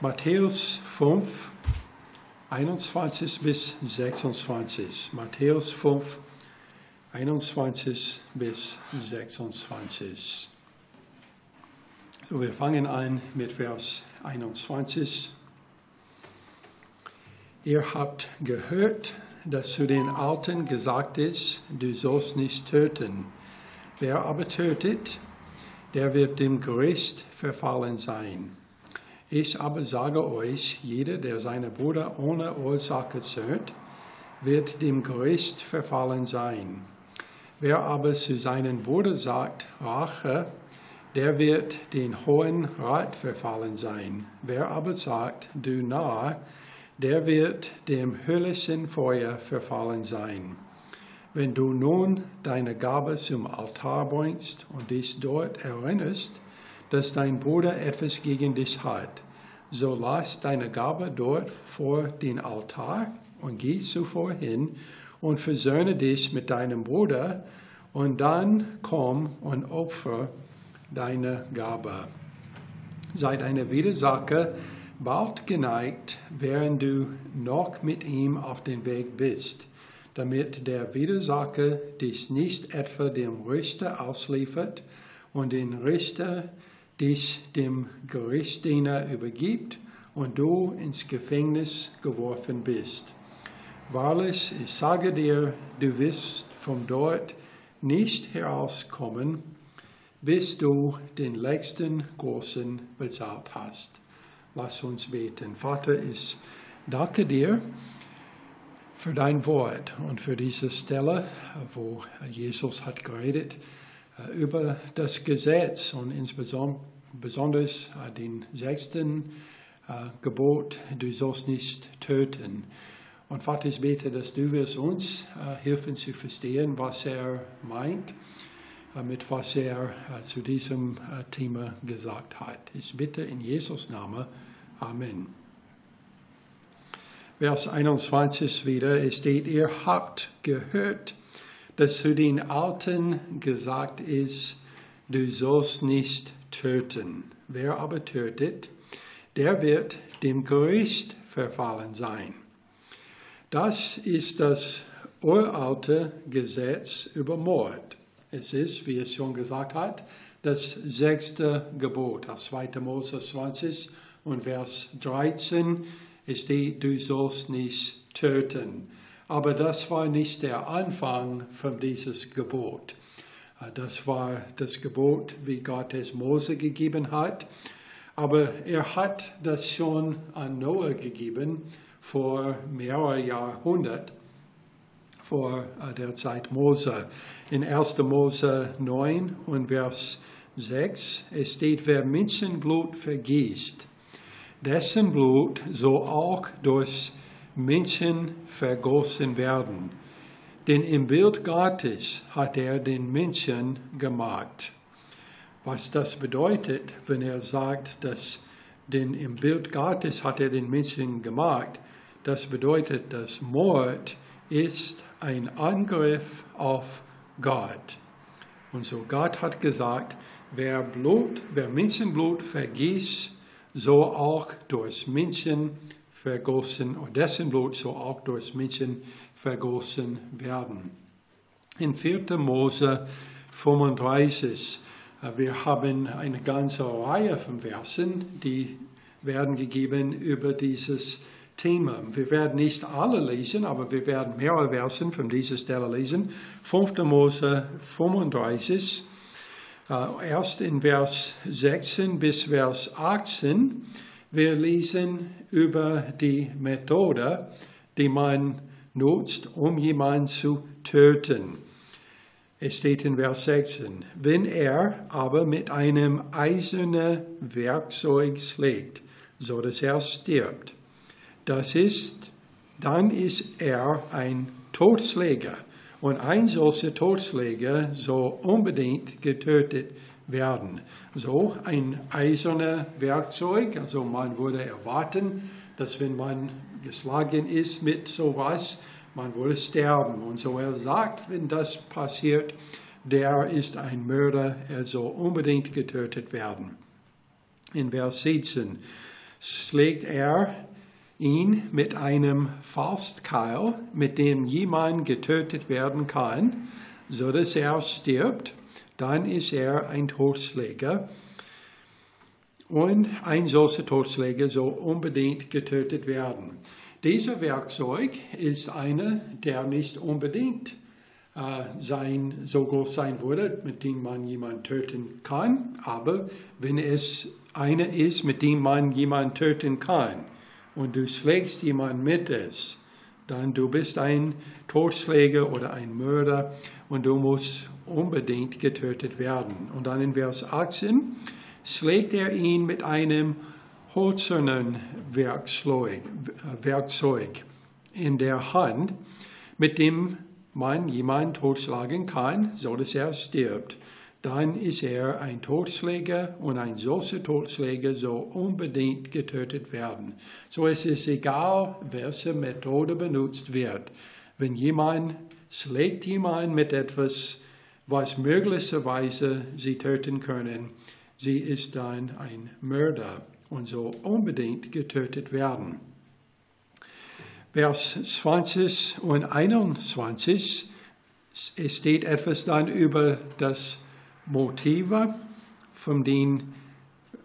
Matthäus 5, 21 bis 26. Matthäus 5, 21 bis 26. So, wir fangen an mit Vers 21. Ihr habt gehört, dass zu den Alten gesagt ist, du sollst nicht töten. Wer aber tötet, der wird dem Gericht verfallen sein. Ich aber sage euch, jeder, der seinen Bruder ohne Ursache zählt, wird dem Gericht verfallen sein. Wer aber zu seinem Bruder sagt, Rache, der wird den hohen Rat verfallen sein. Wer aber sagt, du Narr, der wird dem höllischen Feuer verfallen sein. Wenn du nun deine Gabe zum Altar bringst und dich dort erinnerst, dass dein Bruder etwas gegen dich hat, so lass deine Gabe dort vor den Altar und geh zuvor hin und versöhne dich mit deinem Bruder und dann komm und opfer deine Gabe. Sei deine Widersacher bald geneigt, während du noch mit ihm auf dem Weg bist damit der Widersacher dich nicht etwa dem Richter ausliefert und den Richter dich dem Gerichtsdiener übergibt und du ins Gefängnis geworfen bist. Wahrlich, ich sage dir, du wirst von dort nicht herauskommen, bis du den letzten großen bezahlt hast. Lass uns beten. Vater, ich danke dir für dein Wort und für diese Stelle, wo Jesus hat geredet äh, über das Gesetz und insbesondere äh, den sechsten äh, Gebot, du sollst nicht töten. Und Vater, ich bete, dass du wirst uns helfen zu verstehen, was er meint, mit was er zu diesem Thema gesagt hat. Ich bitte in Jesus Namen. Amen. Vers 21 wieder, es steht, ihr habt gehört, dass zu den Alten gesagt ist, du sollst nicht töten. Wer aber tötet, der wird dem Gericht verfallen sein. Das ist das uralte Gesetz über Mord. Es ist, wie es schon gesagt hat, das sechste Gebot, das 2. Mose 20 und Vers 13 es steht, du sollst nicht töten. Aber das war nicht der Anfang von dieses Gebot. Äh, das war das Gebot, wie Gott es Mose gegeben hat. Aber er hat das schon an Noah gegeben vor mehreren Jahrhunderten, vor äh, der Zeit Mose. In 1. Mose 9 und Vers 6, es steht, wer Menschenblut vergießt, dessen Blut soll auch durch Menschen vergossen werden. Denn im Bild Gottes hat er den Menschen gemacht. Was das bedeutet, wenn er sagt, dass denn im Bild Gottes hat er den Menschen gemacht, das bedeutet, dass Mord ist ein Angriff auf Gott. Und so Gott hat gesagt, wer Blut, wer Menschenblut vergießt, so auch durch Menschen vergossen, und dessen Blut so auch durch Menschen vergossen werden. In 4. Mose 35, äh, wir haben eine ganze Reihe von Versen, die werden gegeben über dieses Thema. Wir werden nicht alle lesen, aber wir werden mehrere Versen von dieser Stelle lesen. 5. Mose 35, äh, erst in Vers 16 bis Vers 18. Wir lesen über die Methode, die man nutzt, um jemanden zu töten. Es steht in Vers 16, wenn er aber mit einem eisernen Werkzeug schlägt, so dass er stirbt, das ist, dann ist er ein Totschläger und ein solcher Totschläger soll unbedingt getötet werden. So ein eiserner Werkzeug, also man würde erwarten, dass wenn man geschlagen ist mit sowas, man würde sterben. Und so er sagt, wenn das passiert, der ist ein Mörder, er soll unbedingt getötet werden. In Vers 17, schlägt er ihn mit einem Faustkeil, mit dem jemand getötet werden kann, so dass er stirbt, dann ist er ein Totschläger. Und ein solcher Totschläger soll unbedingt getötet werden. Dieser Werkzeug ist einer, der nicht unbedingt äh, sein, so groß sein würde, mit dem man jemanden töten kann. Aber wenn es einer ist, mit dem man jemanden töten kann und du schlägst jemanden mit es, dann du bist ein Totschläger oder ein Mörder und du musst unbedingt getötet werden. Und dann in Vers 18 schlägt er ihn mit einem hölzernen Werkzeug, Werkzeug in der Hand, mit dem man jemanden totschlagen kann, so dass er stirbt. Dann ist er ein Totschläger und ein solcher Totschläger soll unbedingt getötet werden. So es ist egal, welche Methode benutzt wird. Wenn jemand schlägt jemand mit etwas, was möglicherweise sie töten können, sie ist dann ein Mörder und soll unbedingt getötet werden. Vers 20 und 21, es steht etwas dann über das Motive, von dem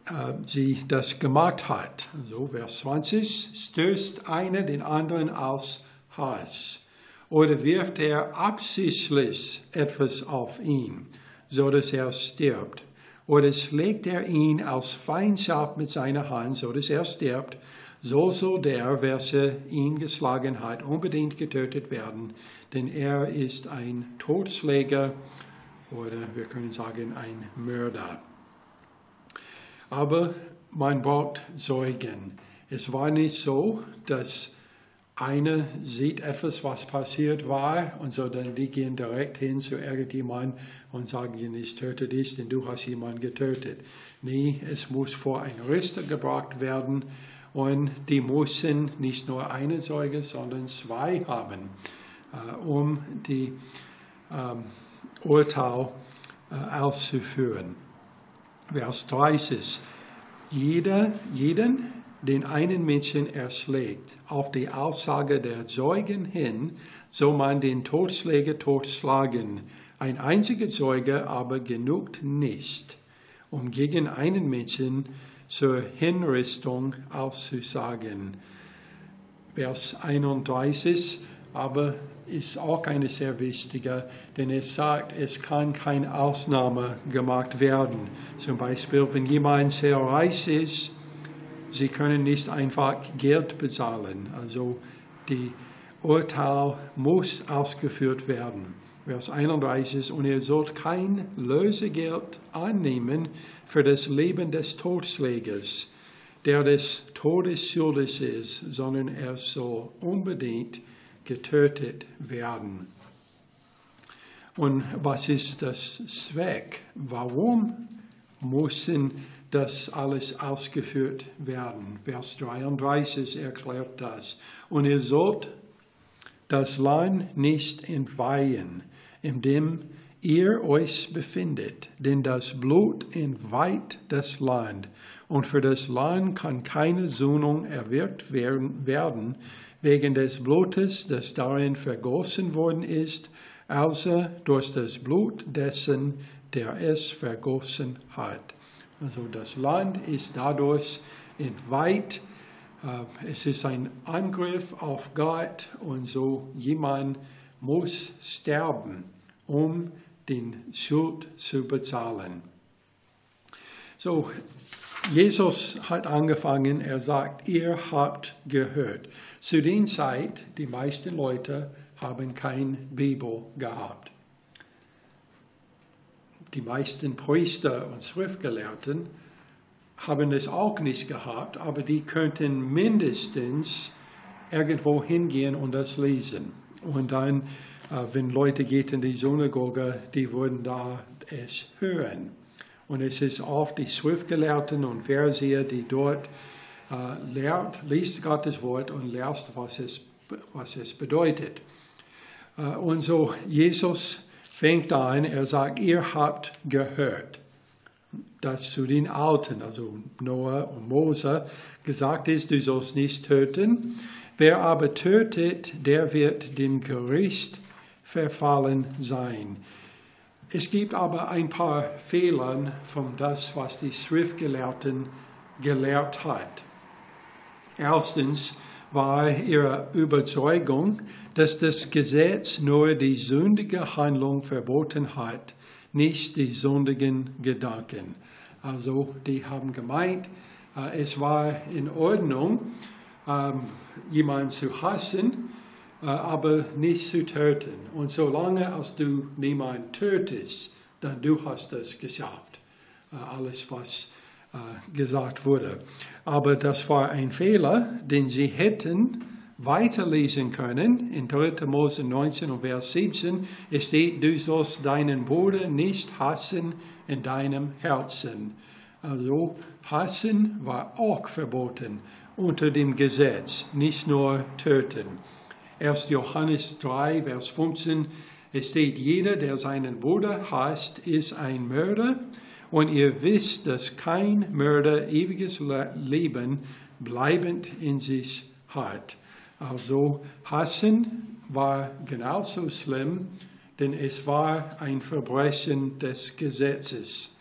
äh, sie das gemacht hat. Also Vers 20, stößt einer den anderen aus Hass oder wirft er absichtlich etwas auf ihn, so dass er stirbt. Oder schlägt er ihn aus Feindschaft mit seiner Hand, so dass er stirbt, so soll der, welcher ihn geschlagen hat, unbedingt getötet werden, denn er ist ein Totschläger oder wir können sagen ein Mörder. Aber man braucht Zeugen. Es war nicht so, dass einer sieht etwas, was passiert war, und so dann die gehen direkt hin zu irgendjemandem und sagen, ich töte dich, denn du hast jemanden getötet. Nee, es muss vor ein Richter gebracht werden und die mussten nicht nur eine Zeuge, sondern zwei haben, äh, um die ähm, Urteil äh, auszuführen. Vers 30. Jeder, jeden, den einen Menschen erschlägt, auf die Aussage der Zeugen hin, soll man den Totschläger totschlagen. Ein einziger Zeuge aber genügt nicht, um gegen einen Menschen zur Hinrichtung auszusagen. Vers 31, aber ist auch eine sehr wichtige, denn es sagt, es kann keine Ausnahme gemacht werden. Zum Beispiel, wenn jemand sehr reich ist, sie können nicht einfach Geld bezahlen. Also die Urteil muss ausgeführt werden. Vers 31, und ihr sollt kein Lösegeld annehmen für das Leben des Totschlägers, der des Todes schuldig ist, sondern er soll unbedingt getötet werden. Und was ist das Zweck? Warum müssen das alles ausgeführt werden? Vers 33 erklärt das. Und ihr sollt das Land nicht entweihen, in dem ihr euch befindet, denn das Blut entweiht das Land, und für das Land kann keine Sühnung erwirkt werden, wegen des Blutes, das darin vergossen worden ist, außer durch das Blut dessen, der es vergossen hat. Also das Land ist dadurch entweiht. Äh, es ist ein Angriff auf Gott und so jemand muss sterben um den Schuld zu bezahlen. So, Jesus hat angefangen, er sagt, ihr habt gehört. Zu der Zeit, die meisten Leute haben kein Bibel gehabt. Die meisten Priester und Schriftgelehrten haben es auch nicht gehabt, aber die könnten mindestens irgendwo hingehen und das lesen. Und dann äh, wenn Leute gehen in die Synagoge, die würden da es hören. Und es ist oft die Schriftgelehrten und Verseher, die dort äh, lehrt, liest Gottes Wort und lernt, was es, was es bedeutet. Äh, und so Jesus fängt an, er sagt, ihr habt gehört. das zu den Alten, also Noah und Mose, gesagt ist, du sollst nicht töten. Wer aber tötet, der wird dem Gericht verfallen sein. Es gibt aber ein paar Fehler von das, was die Schriftgelehrten gelehrt hat. Erstens war ihre Überzeugung, dass das Gesetz nur die sündige Handlung verboten hat, nicht die sündigen Gedanken. Also die haben gemeint, äh, es war in Ordnung, ähm, jemanden zu hassen, aber nicht zu töten. Und solange als du niemanden tötest, dann du hast das geschafft. Äh, alles, was gesagt wurde. Aber das war ein Fehler, den sie hätten weiterlesen können. In 3. Mose 19 und Vers 17 steht, du sollst deinen Bruder nicht hassen in deinem Herzen. Also hassen war auch verboten unter dem Gesetz, nicht nur töten. 1. Johannes 3, Vers 15, es steht, jeder, der seinen Bruder hasst, ist ein Mörder. Und ihr wisst, dass kein Mörder ewiges Leben bleibend in sich hat. Also hassen war genauso schlimm, denn es war ein Verbrechen des Gesetzes,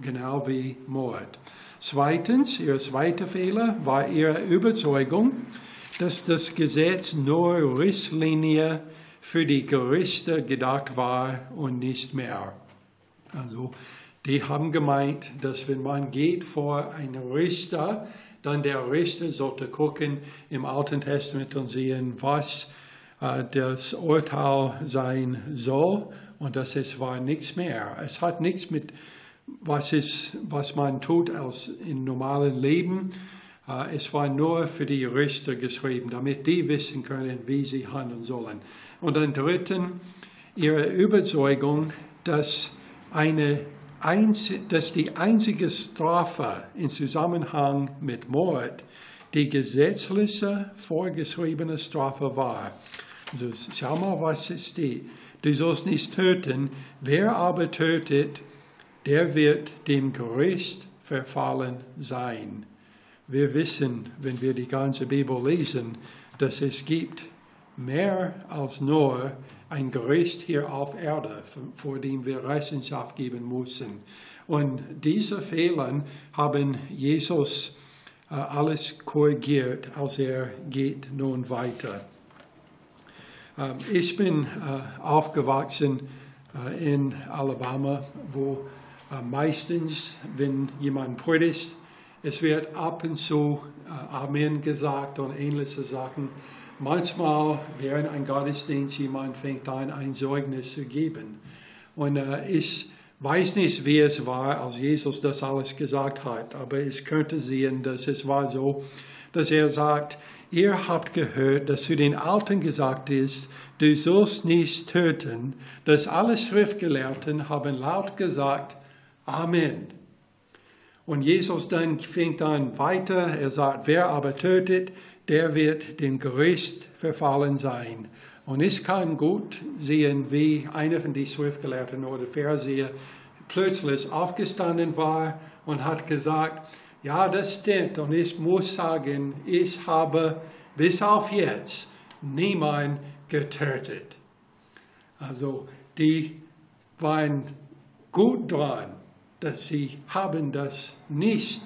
genau wie Mord. Zweitens, ihr zweiter Fehler war ihre Überzeugung, dass das Gesetz nur Risslinie für die Gerichte gedacht war und nicht mehr. Also, die haben gemeint, dass wenn man geht vor einen Richter, dann der Richter sollte gucken im Alten Testament und sehen, was äh, das Urteil sein soll. Und das es war nichts mehr. Es hat nichts mit, was, ist, was man tut als im normalen Leben. Äh, es war nur für die Richter geschrieben, damit die wissen können, wie sie handeln sollen. Und dann dritten, ihre Überzeugung, dass eine dass die einzige Strafe im Zusammenhang mit Mord die gesetzliche vorgeschriebene Strafe war. Also schau mal, was es steht. Du sollst nicht töten. Wer aber tötet, der wird dem Gericht verfallen sein. Wir wissen, wenn wir die ganze Bibel lesen, dass es gibt mehr als nur ein Gericht hier auf Erde, vor dem wir Rechenschaft geben müssen. Und diese Fehler haben Jesus äh, alles korrigiert, als er geht nun weiter. Ähm, ich bin äh, aufgewachsen äh, in Alabama, wo meistens, wenn jemand predigt, es wird ab und zu äh, Amen gesagt und ähnliche Sachen. Manchmal während ein Gottesdienst jemand fängt an, ein Zeugnis zu geben. Und äh, ich weiß nicht, wie es war, als Jesus das alles gesagt hat, aber es könnte sehen, dass es war so, dass er sagt, ihr habt gehört, dass zu den Alten gesagt ist, du sollst nicht töten. dass alle Schriftgelehrten haben laut gesagt, Amen. Und Jesus dann fängt an weiter, er sagt, wer aber tötet, der wird dem Gericht verfallen sein. Und ich kann gut sehen, wie einer von den Schriftgelehrten oder Pharisäer plötzlich aufgestanden war und hat gesagt, ja, das stimmt. Und ich muss sagen, ich habe bis auf jetzt niemand getötet. Also die waren gut dran, dass sie haben das nicht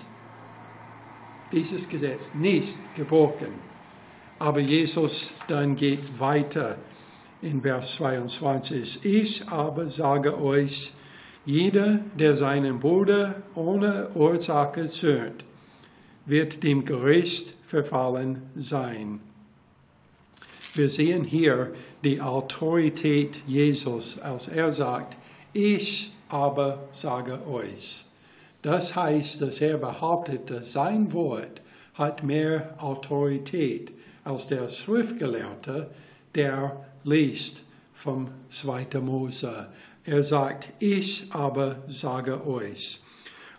dieses Gesetz nicht gebrochen. Aber Jesus dann geht weiter in Vers 22. Ich aber sage euch, jeder, der seinen Bruder ohne Ursache zürnt, wird dem Gericht verfallen sein. Wir sehen hier die Autorität Jesus, als er sagt, ich aber sage euch. Das heißt, dass er behauptet, dass sein Wort hat mehr Autorität als der Schriftgelehrte, der liest vom 2. Mose. Er sagt, ich aber sage euch.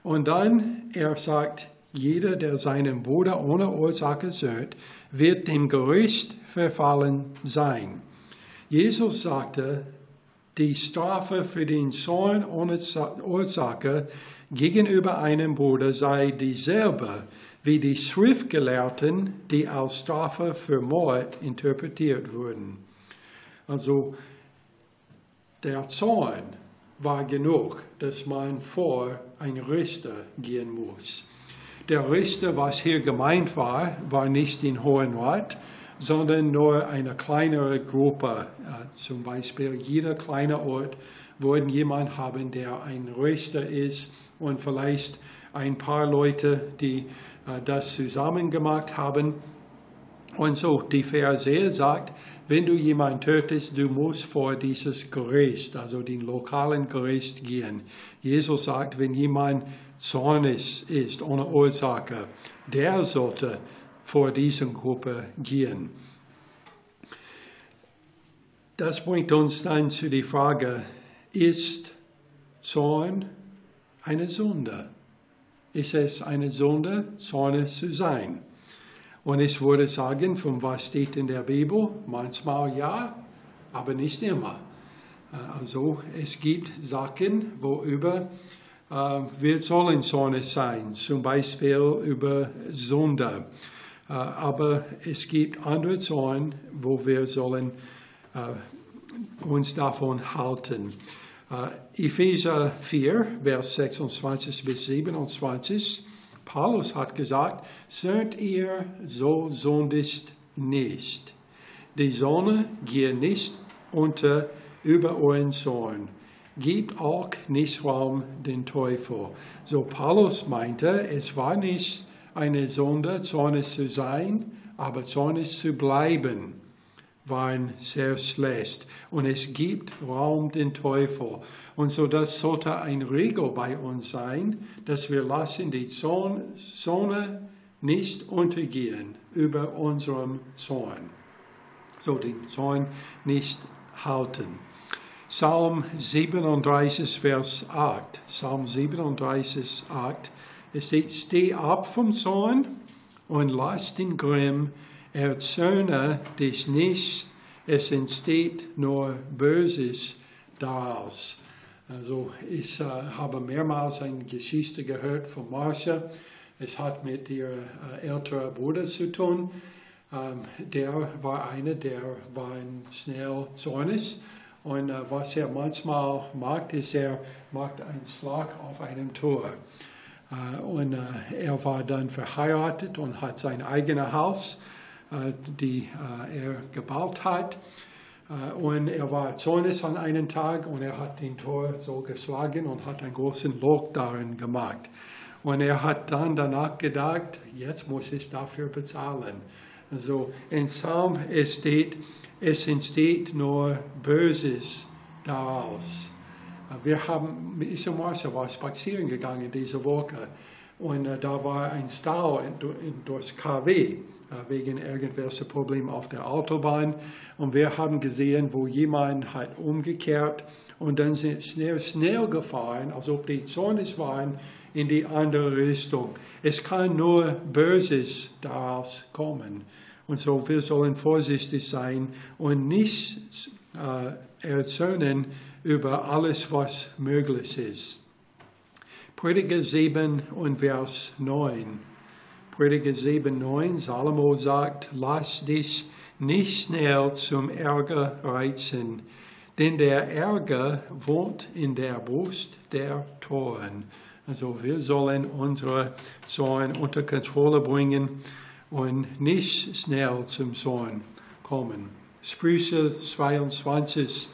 Und dann, er sagt, jeder, der seinen Bruder ohne Ursache söhnt, wird dem Gericht verfallen sein. Jesus sagte, die Strafe für den Zorn ohne Ursache gegenüber einem Bruder sei dieselbe wie die Schriftgelehrten, die als Strafe für Mord interpretiert wurden. Also der Zorn war genug, dass man vor ein Richter gehen muss. Der Richter, was hier gemeint war, war nicht den Hohen Rat, sondern nur eine kleinere Gruppe. Zum Beispiel jeder kleine Ort würde jemand haben, der ein Richter ist und vielleicht ein paar Leute, die äh, das zusammen gemacht haben. Und so, die Pharisäer sagt, wenn du jemanden tötest, du musst vor dieses Gericht, also den lokalen Gericht gehen. Jesus sagt, wenn jemand zornig ist, ohne Ursache, der sollte vor diese Gruppe gehen. Das bringt uns dann zu der Frage, ist Zorn eine Sünde? Ist es eine Sünde, zornig zu sein? Und ich würde sagen, von was steht in der Bibel? Manchmal ja, aber nicht immer. Äh, also es gibt Sachen, worüber äh, wir sollen zornig sein, zum Beispiel über Sünde. Äh, aber es gibt andere Zorn, wo wir sollen uns davon halten. Epheser 4, Vers 26 bis 27 Paulus hat gesagt, seid ihr so sündigt nicht. Die Sonne geht nicht unter über euren Zorn. Gibt auch nicht Raum den Teufel. So Paulus meinte, es war nicht eine Sünde, zornig zu sein, aber zornig zu bleiben waren sehr schlecht. Und es gibt Raum den Teufel. Und so das sollte ein Regel bei uns sein, dass wir lassen die Sonne nicht untergehen über unserem Zorn. So den Zorn nicht halten. Psalm 37, Vers 8. Psalm 37, 8. Es steht, steh ab vom Zorn und lass den Grimm erzürne dich nicht, es entsteht nur Böses daraus. Also ich äh, habe mehrmals eine Geschichte gehört von Marcia. Es hat mit ihrem äh, älteren Bruder zu tun. Ähm, der war einer, der war schnell zornig. Und äh, was er manchmal macht, ist, er macht einen Schlag auf einem Tor. Äh, und äh, er war dann verheiratet und hat sein eigenes Haus äh, die er gebaut hat. Und er war zornig an einem Tag und er hat den Tor so geschlagen und hat einen großen Loch darin gemacht. Und er hat dann danach gedacht, jetzt muss ich dafür bezahlen. Also in Psalm steht, es entsteht nur Böses daraus. Wir haben, ich und Marcia war spazieren gegangen diese Woche und da war ein Stau durch KW. Äh, wegen irgendwelcher Probleme auf der Autobahn. Und wir haben gesehen, wo jemand hat umgekehrt und dann sind schnell, schnell gefahren, als ob die zornig waren, in die andere Richtung. Es kann nur Böses daraus kommen. Und so wir sollen vorsichtig sein und nicht äh, erzürnen über alles, was möglich ist. Prediger 7 und Vers 9. Prediger 7,9, Salomo sagt, lass dich nicht schnell zum Ärger reizen, denn der Ärger wohnt in der Brust der Toren. Also wir sollen unsere Zorn unter Kontrolle bringen und nicht schnell zum Zorn kommen. Sprüche 22,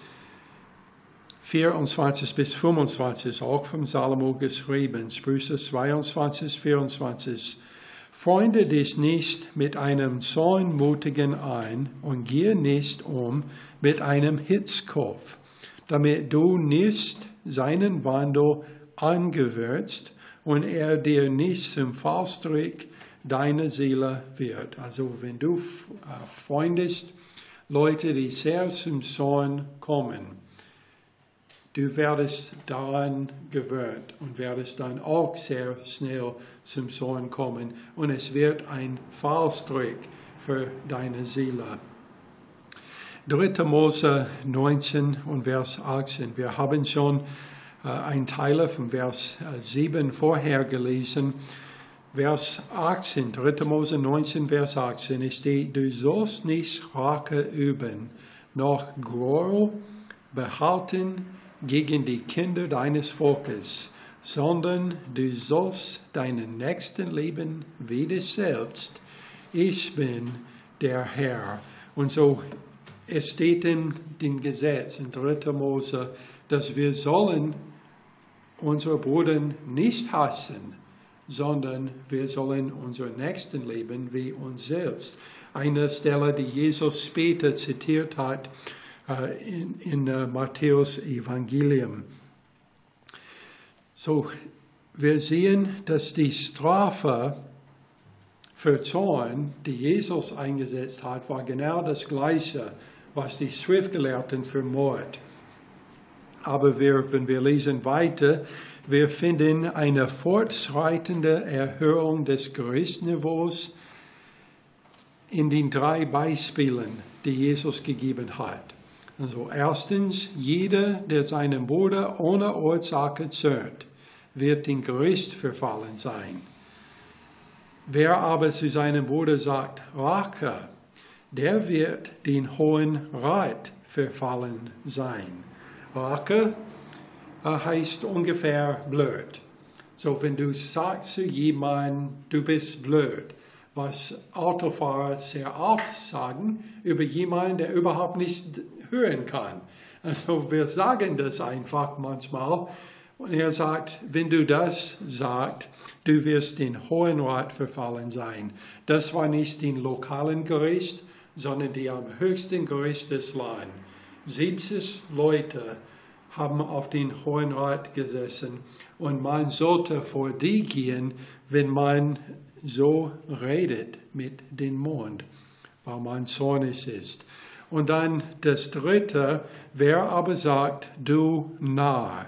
24 bis 25, auch vom Salomo geschrieben. Sprüche 22, 24. Freunde dich nicht mit einem Zornmutigen ein und gehe nicht um mit einem Hitzkopf, damit du nicht seinen Wandel angewürzt und er dir nicht zum Fallstrick deiner Seele wird. Also wenn du äh, freundest Leute, die sehr zum Zorn kommen, Du werdest daran gewöhnt und werdest dann auch sehr schnell zum Zorn kommen. Und es wird ein Fallstrick für deine Seele. 3. Mose 19 und Vers 18. Wir haben schon äh, ein Teil von Vers 7 vorher gelesen. Vers 18, 3. Mose 19, Vers 18, es steht, du sollst nicht Rache üben, noch Groll behalten gegen die Kinder deines Volkes, sondern du sollst deinen Nächsten lieben wie dich selbst. Ich bin der Herr. Und so, es steht in dem Gesetz in 3. Mose, dass wir sollen unsere Brüder nicht hassen, sondern wir sollen unseren Nächsten lieben wie uns selbst. Eine Stelle, die Jesus später zitiert hat äh, in, in uh, Matthäus Evangelium. So, wir sehen, dass die Strafe für Zorn, die Jesus eingesetzt hat, war genau das Gleiche, was die Schriftgelehrten für Mord. Aber wir, wenn wir lesen weiter, wir finden eine fortschreitende Erhöhung des Gerichtsniveaus in den drei Beispielen, die Jesus gegeben hat. Also erstens, jeder, der seinen Bruder ohne Ursache zerrt, wird in Gericht verfallen sein. Wer aber zu seinem Bruder sagt, Rache, der wird den Hohen Rat verfallen sein. Rache heißt ungefähr blöd. So, wenn du sagst zu jemandem, du bist blöd, was Autofahrer sehr oft sagen über jemanden, der überhaupt nicht hören kann. Also wir sagen das einfach manchmal. Und er sagt, wenn du das sagst, du wirst in Hohen Rat verfallen sein. Das war nicht den lokalen Gericht, sondern die am höchsten Gericht des Landes. 70 Leute haben auf den Hohen Rat gesessen und man sollte vor die gehen, wenn man so redet mit dem Mond, weil man zornig ist. Und dann das dritte, wer aber sagt, du Narr,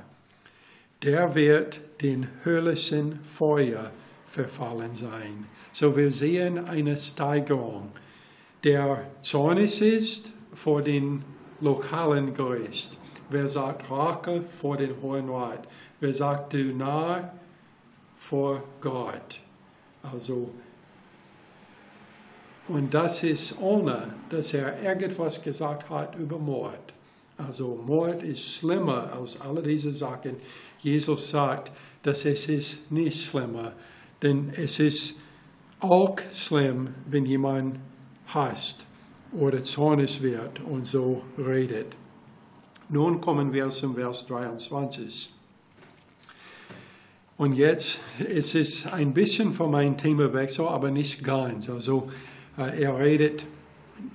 der wird den höllischen Feuer verfallen sein. So wir sehen eine Steigerung. Der zornig ist vor den lokalen Gericht. Wer sagt Rache vor den Hohen Rat? Wer sagt du Narr vor Gott? Also und das ist ohne, dass er irgendwas gesagt hat über Mord. Also Mord ist schlimmer als alle diese Sachen. Jesus sagt, dass es ist nicht schlimmer, denn es ist auch schlimm, wenn jemand hasst oder zornig wird und so redet. Nun kommen wir zum Vers 23. Und jetzt es ist es ein bisschen von meinem Themawechsel, aber nicht ganz. Also äh, er redet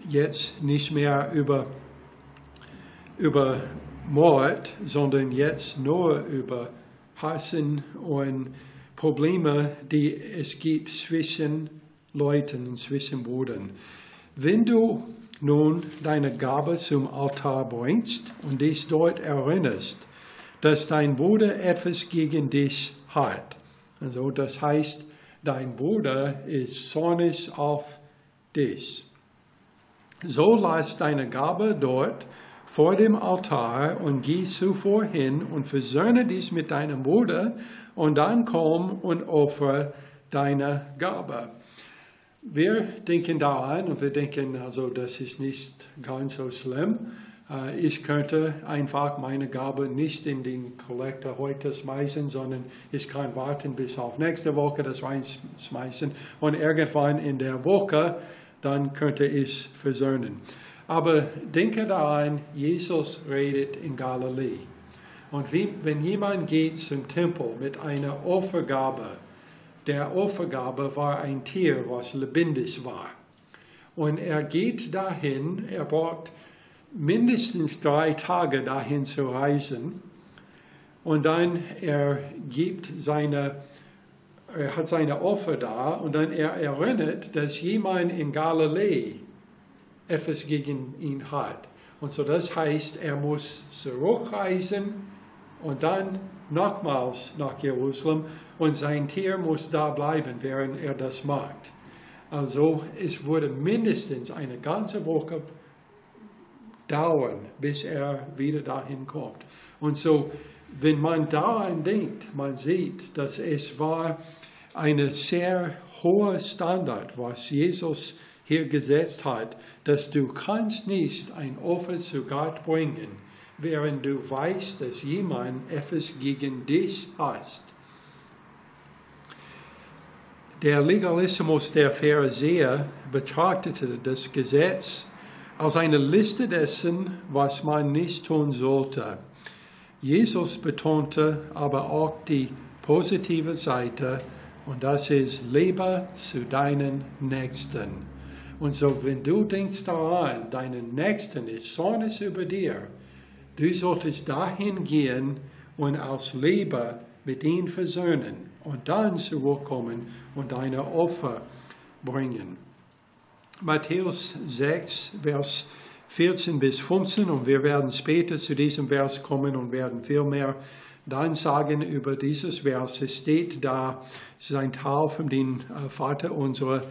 jetzt nicht mehr über, über Mord, sondern jetzt nur über Hassen und Probleme, die es gibt zwischen Leuten und zwischen Brüdern. Wenn du nun deine Gabe zum Altar bringst und dich dort erinnerst, dass dein Bruder etwas gegen dich hat, also das heißt, dein Bruder ist zornig auf dich. So lass deine Gabe dort vor dem Altar und geh zuvor hin und versöhne dich mit deinem Bruder und dann komm und opfer deine Gabe. Wir denken daran und wir denken, also das ist nicht ganz so schlimm. Äh, ich könnte einfach meine Gabe nicht in den Kollektor heute schmeißen, sondern ich kann warten bis auf nächste Woche das reinschmeißen und irgendwann in der Woche dann könnte ich versöhnen. Aber denke daran, Jesus redet in Galiläa. Und wenn jemand geht zum Tempel mit einer Opfergabe, der Opfergabe war ein Tier, was lebendig war. Und er geht dahin, er braucht mindestens drei Tage dahin zu reisen. Und dann er gibt seine er hat seine Opfer da und dann er erinnert, dass jemand in Galiläa etwas gegen ihn hat. Und so das heißt, er muss zurückreisen und dann nochmals nach Jerusalem und sein Tier muss da bleiben, während er das macht. Also es würde mindestens eine ganze Woche dauern, bis er wieder dahin kommt. Und so wenn man daran denkt, man sieht, dass es war eine sehr hohe Standard, was Jesus hier gesetzt hat, dass du kannst nicht ein Opfer zu Gott bringen, während du weißt, dass jemand etwas gegen dich hast. Der Legalismus der Pharisäer betrachtete das Gesetz als eine Liste dessen, was man nicht tun sollte. Jesus betonte aber auch die positive Seite und das ist, lebe zu deinen Nächsten. Und so, wenn du denkst daran, deinen Nächsten ist zornig über dir, du solltest dahin gehen und als Leber mit ihm versöhnen und dann zurückkommen und deine Opfer bringen. Matthäus 6, Vers 14 bis 15 und wir werden später zu diesem Vers kommen und werden viel mehr dann sagen über dieses Vers. Es steht da, es ist ein Teil von dem äh, Vater unserer,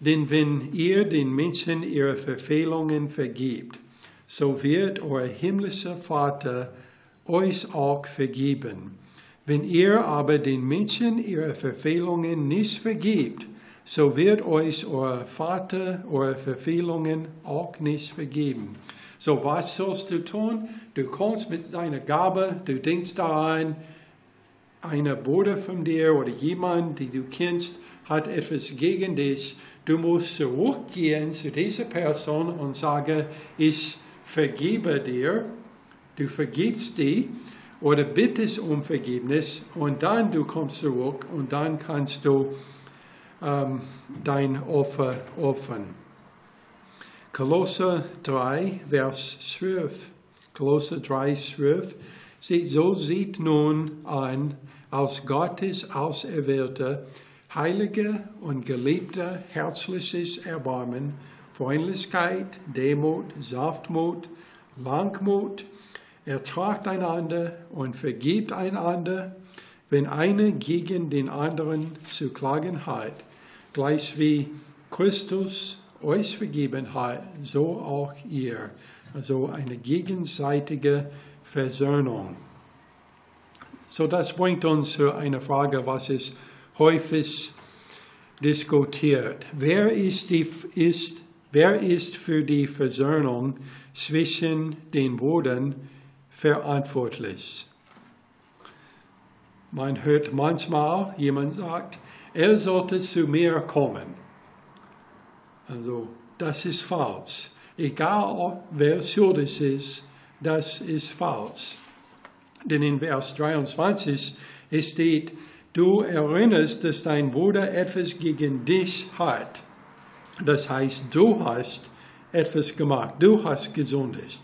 denn wenn ihr den Menschen ihre Verfehlungen vergibt, so wird euer himmlischer Vater euch auch vergeben. Wenn ihr aber den Menschen ihre Verfehlungen nicht vergibt, so wird euch euer Vater eure Verfehlungen auch nicht vergeben. So was sollst du tun? Du kommst mit deiner Gabe, du denkst daran, eine Bruder von dir oder jemand, den du kennst, hat etwas gegen dich. Du musst zurückgehen zu dieser Person und sagen, ich vergebe dir. Du vergibst die oder bittest um Vergebnis und dann du kommst zurück und dann kannst du ähm, dein Opfer opfern. Kolosser 3, Vers 12. Kolosser 3, 12. So sieht nun an, als Gottes Auserwählte, heilige und geliebte herzliches Erbarmen, Freundlichkeit, Demut, Saftmut, Langmut, ertragt einander und vergibt einander, wenn einer gegen den anderen zu klagen hat, gleich wie Christus euch vergeben hat, so auch ihr. Also eine gegenseitige Versöhnung. So das bringt uns zu einer Frage, was ist häufig diskutiert. Wer ist, die, ist, wer ist für die Versöhnung zwischen den Brüdern verantwortlich? Man hört manchmal, jemand sagt, er sollte zu mir kommen. Also, das ist falsch. Egal, wer schuldig ist, das ist falsch. Denn in Vers 23 steht, du erinnerst, dass dein Bruder etwas gegen dich hat. Das heißt, du hast etwas gemacht, du hast gesündigt.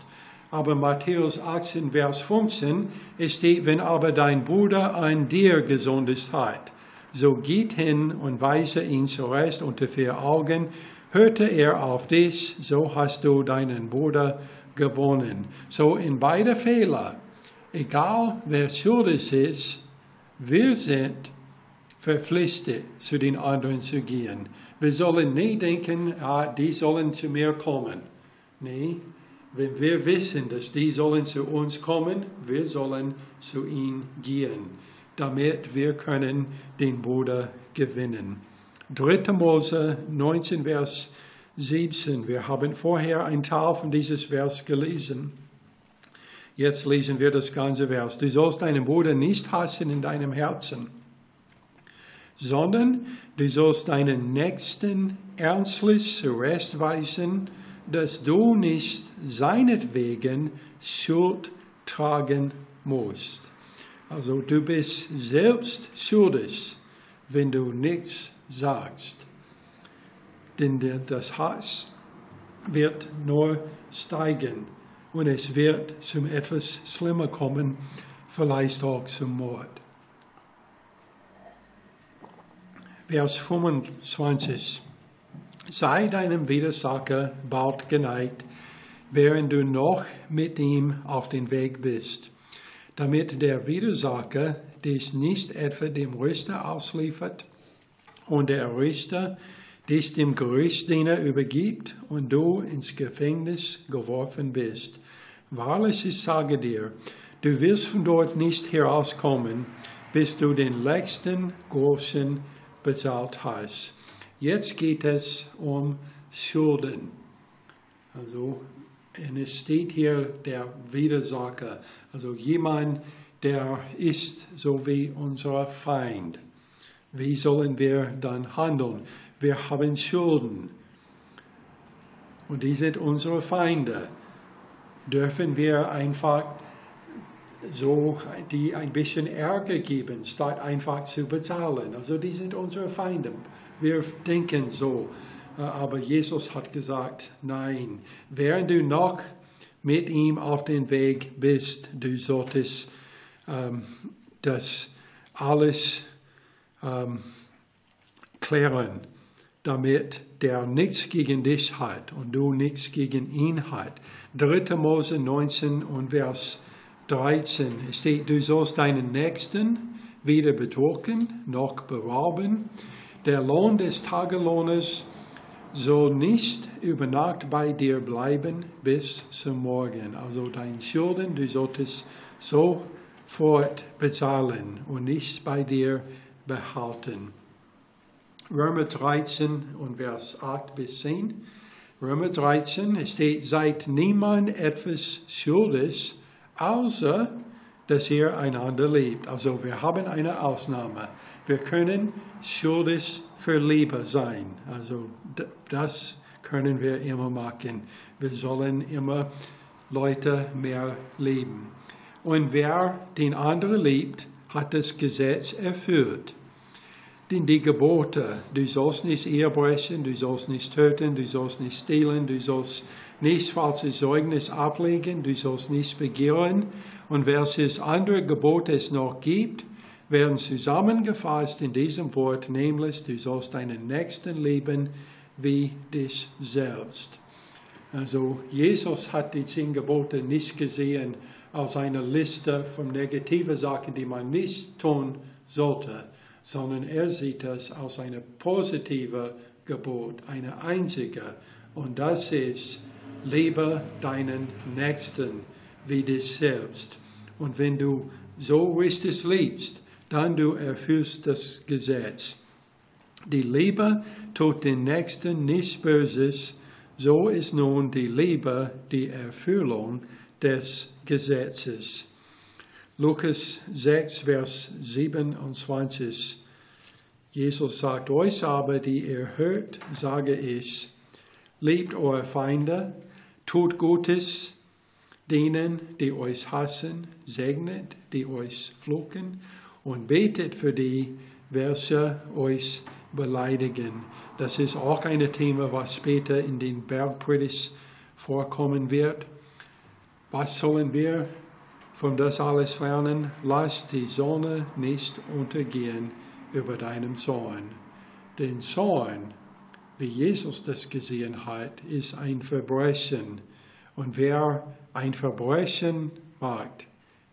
Aber Matthäus 18, Vers 15 steht, wenn aber dein Bruder an dir gesündigt hat, so geht hin und weise ihn zurecht unter vier Augen, hörte er auf dich, so hast du deinen Bruder gewonnen. So in beide Fehler, egal wer schuldig ist, wir sind verpflichtet, zu den anderen zu gehen. Wir sollen nicht denken, ah, die sollen zu mir kommen. Nee, wenn wir wissen, dass die sollen zu uns kommen, wir sollen zu ihnen gehen, damit wir können den Bruder gewinnen. 3. Mose 19, Vers 17. Wir haben vorher einen Teil von dieses Vers gelesen. Jetzt lesen wir das ganze Vers. Du sollst deinen Bruder nicht hassen in deinem Herzen, sondern du sollst deinen Nächsten ernstlich zurechtweisen, dass du nicht seinetwegen Schuld tragen musst. Also du bist selbst schuldig, wenn du nichts sagst. Denn das Hass wird nur steigen und es wird zum etwas schlimmer kommen, vielleicht auch zum Mord. Vers 25. Sei deinem Widersacher bald geneigt, während du noch mit ihm auf den Weg bist, damit der Widersacher dich nicht etwa dem Richter ausliefert und der Richter dich dem Gerichtsdiener übergibt und du ins Gefängnis geworfen bist. Wahrlich, ich sage dir, Du wirst von dort nicht herauskommen, bis du den letzten Groschen bezahlt hast. Jetzt geht es um Schulden. Also, und es steht hier der Widersacher, also jemand, der ist so wie unser Feind. Wie sollen wir dann handeln? Wir haben Schulden. Und die sind unsere Feinde. Dürfen wir einfach so die ein bisschen Ärger geben, statt einfach zu bezahlen. Also die sind unsere Feinde. Wir denken so. Äh, aber Jesus hat gesagt, nein, während du noch mit ihm auf dem Weg bist, du solltest ähm, das alles ähm, klären, damit der nichts gegen dich hat und du nichts gegen ihn hat. 3. Mose 19 und Vers 13 steht, du sollst deinen Nächsten weder betrunken noch berauben. Der Lohn des Tagelohners soll nicht über Nacht bei dir bleiben bis zum Morgen. Also dein Schulden, du solltest sofort bezahlen und nicht bei dir behalten. Römer 13 und Vers 8 bis 10. Römer 13 steht, seid niemand etwas schuldes, außer dass ihr einander liebt. Also wir haben eine Ausnahme. Wir können schuldig für Liebe sein. Also das können wir immer machen. Wir sollen immer Leute mehr lieben. Und wer den anderen liebt, hat das Gesetz erfüllt. Denn die Gebote, du sollst nicht Ehe brechen, du sollst nicht töten, du sollst nicht stehlen, du sollst nicht falsches Zeugnis ablegen, du sollst nicht begehren und welches andere Gebot es noch gibt, werden zusammengefasst in diesem Wort, nämlich du sollst deinen Nächsten lieben wie dich selbst. Also Jesus hat die zehn Gebote nicht gesehen als eine Liste von negativen Sachen, die man nicht tun sollte, sondern er sieht es als eine positive Gebot, eine einzige. Und das ist, liebe deinen Nächsten wie dich selbst. Und wenn du so richtig liebst, dann du erfüllst das Gesetz. Die Liebe tut den Nächsten nichts Böses, so ist nun die Liebe die Erfüllung des Gesetzes. Lukas 6, Vers 27. Jesus sagt euch aber, die ihr hört, sage ich, liebt eure Feinde, tut Gutes, denen, die euch hassen, segnet, die euch fluchen und betet für die, welche euch beleidigen. Das ist auch ein Thema, was später in den Bergpredigt vorkommen wird. Was sollen wir von das alles lernen? Lass die Sonne nicht untergehen über deinem Zorn. Den Zorn, wie Jesus das gesehen hat, ist ein Verbrechen. Und wer ein Verbrechen macht,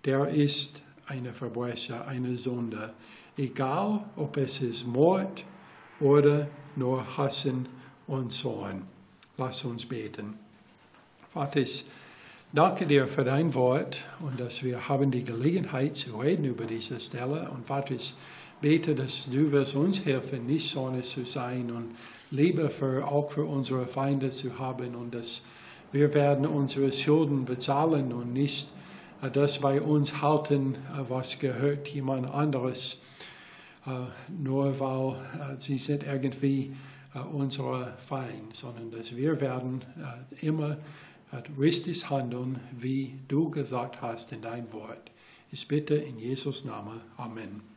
der ist eine Verbrecher, eine Sünde. Egal, ob es ist Mord oder nur Hassen und Zorn. Lass uns beten. Vater, ich danke dir für dein Wort und dass wir haben die Gelegenheit zu reden über diese Stelle. Und Vater, ich bete, dass du wirst uns helfen, nicht Sonne zu sein und Liebe für, auch für unsere Feinde zu haben und dass wir werden unsere Schulden bezahlen und nicht äh, das bei uns halten, äh, was gehört jemand anderes, äh, nur weil sie sind irgendwie unser Feind, sondern dass wir werden immer richtig handeln, wie du gesagt hast in dein Wort. Ich bitte in Jesus Namen. Amen.